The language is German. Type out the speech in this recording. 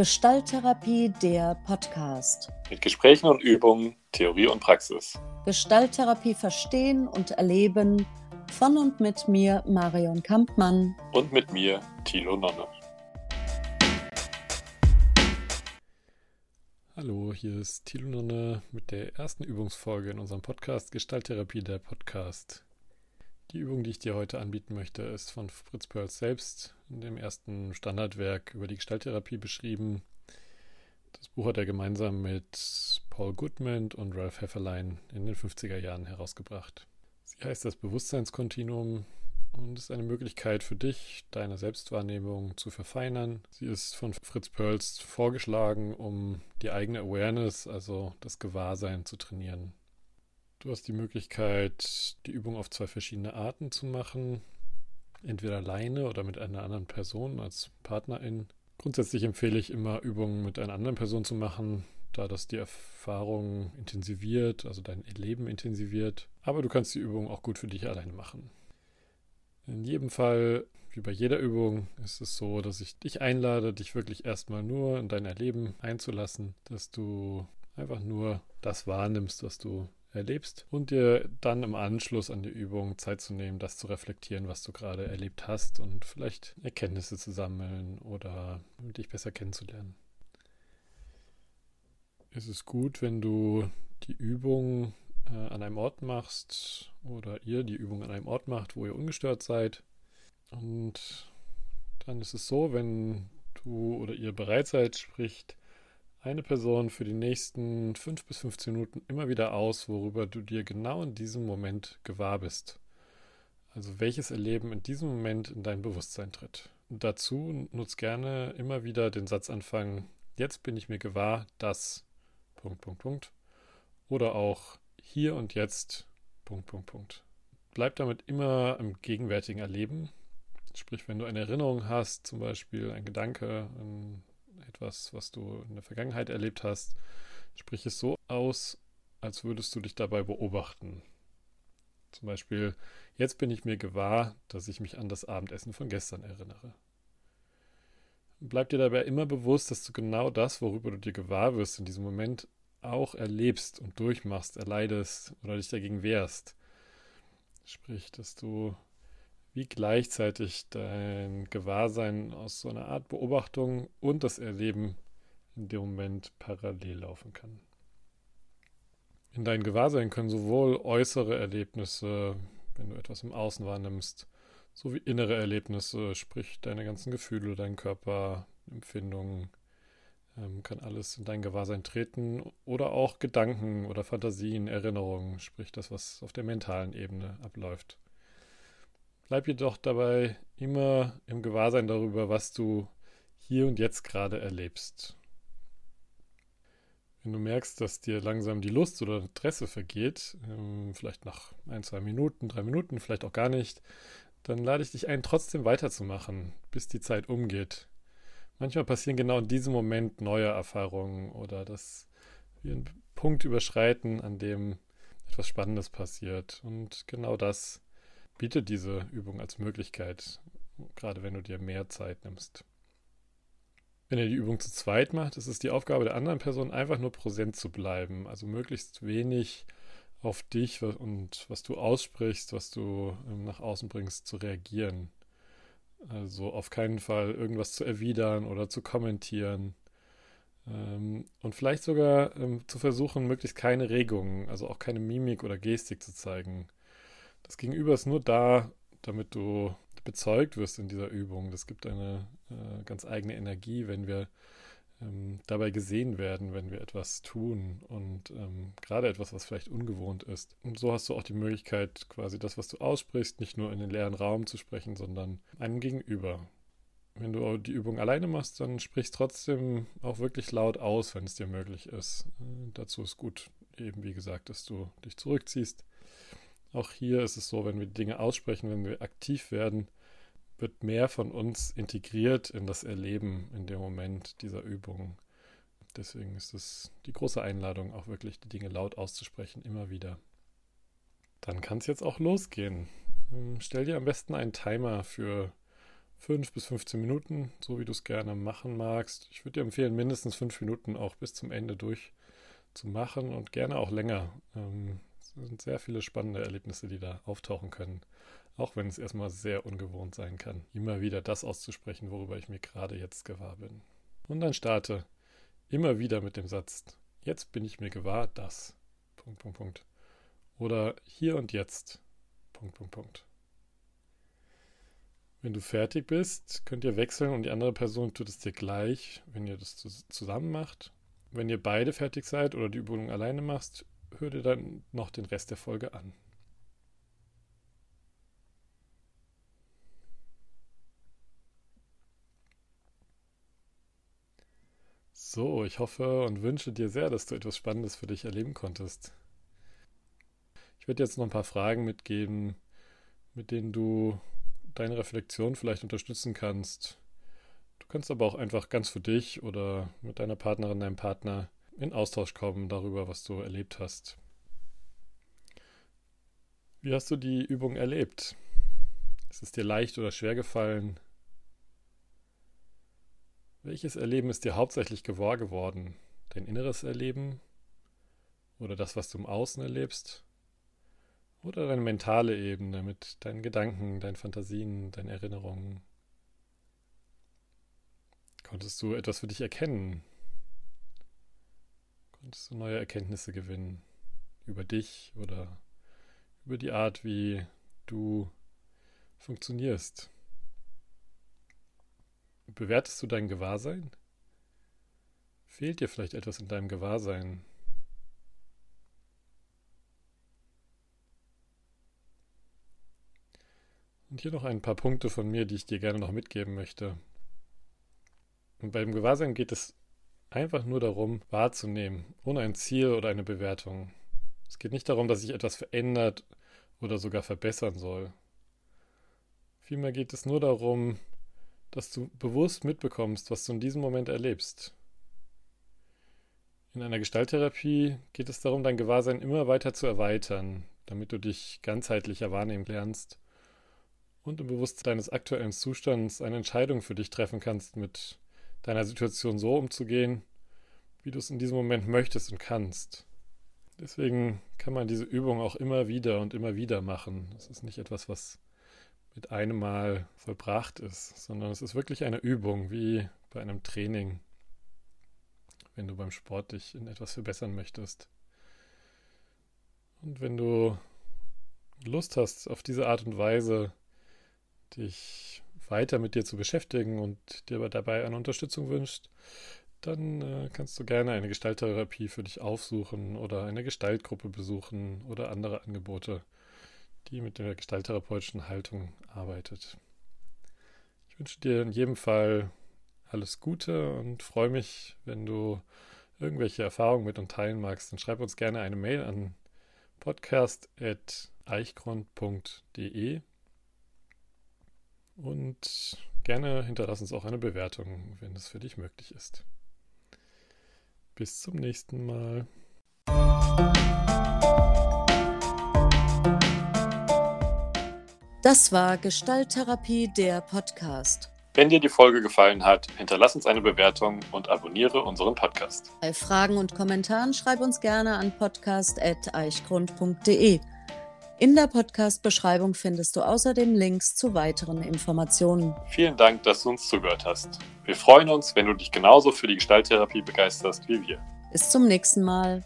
Gestalttherapie, der Podcast. Mit Gesprächen und Übungen, Theorie und Praxis. Gestalttherapie verstehen und erleben von und mit mir, Marion Kampmann. Und mit mir, Thilo Nonne. Hallo, hier ist Thilo Nonne mit der ersten Übungsfolge in unserem Podcast Gestalttherapie, der Podcast. Die Übung, die ich dir heute anbieten möchte, ist von Fritz Perls selbst in dem ersten Standardwerk über die Gestalttherapie beschrieben. Das Buch hat er gemeinsam mit Paul Goodman und Ralph Hefferlein in den 50er Jahren herausgebracht. Sie heißt das Bewusstseinskontinuum und ist eine Möglichkeit für dich, deine Selbstwahrnehmung zu verfeinern. Sie ist von Fritz Perls vorgeschlagen, um die eigene Awareness, also das Gewahrsein, zu trainieren. Du hast die Möglichkeit, die Übung auf zwei verschiedene Arten zu machen. Entweder alleine oder mit einer anderen Person als Partnerin. Grundsätzlich empfehle ich immer, Übungen mit einer anderen Person zu machen, da das die Erfahrung intensiviert, also dein Leben intensiviert. Aber du kannst die Übung auch gut für dich alleine machen. In jedem Fall, wie bei jeder Übung, ist es so, dass ich dich einlade, dich wirklich erstmal nur in dein Erleben einzulassen, dass du einfach nur das wahrnimmst, was du erlebst und dir dann im Anschluss an die Übung Zeit zu nehmen, das zu reflektieren, was du gerade erlebt hast und vielleicht Erkenntnisse zu sammeln oder dich besser kennenzulernen. Es ist gut, wenn du die Übung äh, an einem Ort machst oder ihr die Übung an einem Ort macht, wo ihr ungestört seid. Und dann ist es so, wenn du oder ihr bereit seid, spricht eine Person für die nächsten 5 bis 15 Minuten immer wieder aus, worüber du dir genau in diesem Moment gewahr bist. Also welches Erleben in diesem Moment in dein Bewusstsein tritt. Und dazu nutzt gerne immer wieder den Satzanfang, jetzt bin ich mir gewahr, dass Punkt, Punkt, Punkt. Oder auch hier und jetzt Punkt, Punkt, Punkt. Bleib damit immer im gegenwärtigen Erleben. Sprich, wenn du eine Erinnerung hast, zum Beispiel ein Gedanke, ein etwas, was du in der Vergangenheit erlebt hast, sprich es so aus, als würdest du dich dabei beobachten. Zum Beispiel, jetzt bin ich mir gewahr, dass ich mich an das Abendessen von gestern erinnere. Bleib dir dabei immer bewusst, dass du genau das, worüber du dir gewahr wirst, in diesem Moment auch erlebst und durchmachst, erleidest oder dich dagegen wehrst. Sprich, dass du wie gleichzeitig dein Gewahrsein aus so einer Art Beobachtung und das Erleben in dem Moment parallel laufen kann. In dein Gewahrsein können sowohl äußere Erlebnisse, wenn du etwas im Außen wahrnimmst, sowie innere Erlebnisse, sprich deine ganzen Gefühle, dein Körper, Empfindungen, ähm, kann alles in dein Gewahrsein treten oder auch Gedanken oder Fantasien, Erinnerungen, sprich das, was auf der mentalen Ebene abläuft. Bleib jedoch dabei immer im Gewahrsein darüber, was du hier und jetzt gerade erlebst. Wenn du merkst, dass dir langsam die Lust oder Interesse vergeht, ähm, vielleicht nach ein, zwei Minuten, drei Minuten, vielleicht auch gar nicht, dann lade ich dich ein, trotzdem weiterzumachen, bis die Zeit umgeht. Manchmal passieren genau in diesem Moment neue Erfahrungen oder dass wir einen Punkt überschreiten, an dem etwas Spannendes passiert. Und genau das bietet diese Übung als Möglichkeit, gerade wenn du dir mehr Zeit nimmst. Wenn ihr die Übung zu zweit macht, ist es die Aufgabe der anderen Person, einfach nur präsent zu bleiben, also möglichst wenig auf dich und was du aussprichst, was du ähm, nach außen bringst, zu reagieren. Also auf keinen Fall irgendwas zu erwidern oder zu kommentieren. Ähm, und vielleicht sogar ähm, zu versuchen, möglichst keine Regungen, also auch keine Mimik oder Gestik zu zeigen. Das Gegenüber ist nur da, damit du bezeugt wirst in dieser Übung. Das gibt eine äh, ganz eigene Energie, wenn wir ähm, dabei gesehen werden, wenn wir etwas tun und ähm, gerade etwas, was vielleicht ungewohnt ist. Und so hast du auch die Möglichkeit, quasi das, was du aussprichst, nicht nur in den leeren Raum zu sprechen, sondern einem Gegenüber. Wenn du die Übung alleine machst, dann sprichst trotzdem auch wirklich laut aus, wenn es dir möglich ist. Äh, dazu ist gut, eben wie gesagt, dass du dich zurückziehst auch hier ist es so, wenn wir Dinge aussprechen, wenn wir aktiv werden, wird mehr von uns integriert in das Erleben in dem Moment dieser Übung. Deswegen ist es die große Einladung, auch wirklich die Dinge laut auszusprechen, immer wieder. Dann kann es jetzt auch losgehen. Ähm, stell dir am besten einen Timer für 5 bis 15 Minuten, so wie du es gerne machen magst. Ich würde dir empfehlen, mindestens 5 Minuten auch bis zum Ende durch zu machen und gerne auch länger. Ähm, sind sehr viele spannende Erlebnisse, die da auftauchen können. Auch wenn es erstmal sehr ungewohnt sein kann, immer wieder das auszusprechen, worüber ich mir gerade jetzt gewahr bin. Und dann starte immer wieder mit dem Satz, jetzt bin ich mir gewahr, dass. Punkt, Punkt, Punkt. Oder hier und jetzt. Punkt, Punkt, Punkt. Wenn du fertig bist, könnt ihr wechseln und die andere Person tut es dir gleich, wenn ihr das zusammen macht. Wenn ihr beide fertig seid oder die Übung alleine machst, hör dir dann noch den Rest der Folge an. So, ich hoffe und wünsche dir sehr, dass du etwas Spannendes für dich erleben konntest. Ich werde jetzt noch ein paar Fragen mitgeben, mit denen du deine Reflexion vielleicht unterstützen kannst. Du kannst aber auch einfach ganz für dich oder mit deiner Partnerin, deinem Partner in Austausch kommen darüber, was du erlebt hast. Wie hast du die Übung erlebt? Ist es dir leicht oder schwer gefallen? Welches Erleben ist dir hauptsächlich gewahr geworden? Dein inneres Erleben? Oder das, was du im Außen erlebst? Oder deine mentale Ebene mit deinen Gedanken, deinen Fantasien, deinen Erinnerungen? Konntest du etwas für dich erkennen? Konntest du neue Erkenntnisse gewinnen über dich oder über die Art, wie du funktionierst? Bewertest du dein Gewahrsein? Fehlt dir vielleicht etwas in deinem Gewahrsein? Und hier noch ein paar Punkte von mir, die ich dir gerne noch mitgeben möchte. Und beim Gewahrsein geht es einfach nur darum, wahrzunehmen, ohne ein Ziel oder eine Bewertung. Es geht nicht darum, dass sich etwas verändert oder sogar verbessern soll. Vielmehr geht es nur darum, dass du bewusst mitbekommst, was du in diesem Moment erlebst. In einer Gestalttherapie geht es darum, dein Gewahrsein immer weiter zu erweitern, damit du dich ganzheitlicher wahrnehmen lernst und im Bewusstsein deines aktuellen Zustands eine Entscheidung für dich treffen kannst, mit deiner Situation so umzugehen, wie du es in diesem Moment möchtest und kannst. Deswegen kann man diese Übung auch immer wieder und immer wieder machen. Es ist nicht etwas, was mit einem Mal vollbracht ist, sondern es ist wirklich eine Übung, wie bei einem Training, wenn du beim Sport dich in etwas verbessern möchtest. Und wenn du Lust hast, auf diese Art und Weise dich weiter mit dir zu beschäftigen und dir dabei eine Unterstützung wünscht, dann äh, kannst du gerne eine Gestalttherapie für dich aufsuchen oder eine Gestaltgruppe besuchen oder andere Angebote die mit der gestalttherapeutischen Haltung arbeitet. Ich wünsche dir in jedem Fall alles Gute und freue mich, wenn du irgendwelche Erfahrungen mit uns teilen magst, dann schreib uns gerne eine Mail an podcast.eichgrund.de und gerne hinterlass uns auch eine Bewertung, wenn es für dich möglich ist. Bis zum nächsten Mal. Das war Gestalttherapie, der Podcast. Wenn dir die Folge gefallen hat, hinterlass uns eine Bewertung und abonniere unseren Podcast. Bei Fragen und Kommentaren schreib uns gerne an podcast.eichgrund.de. In der Podcast-Beschreibung findest du außerdem Links zu weiteren Informationen. Vielen Dank, dass du uns zugehört hast. Wir freuen uns, wenn du dich genauso für die Gestalttherapie begeisterst wie wir. Bis zum nächsten Mal.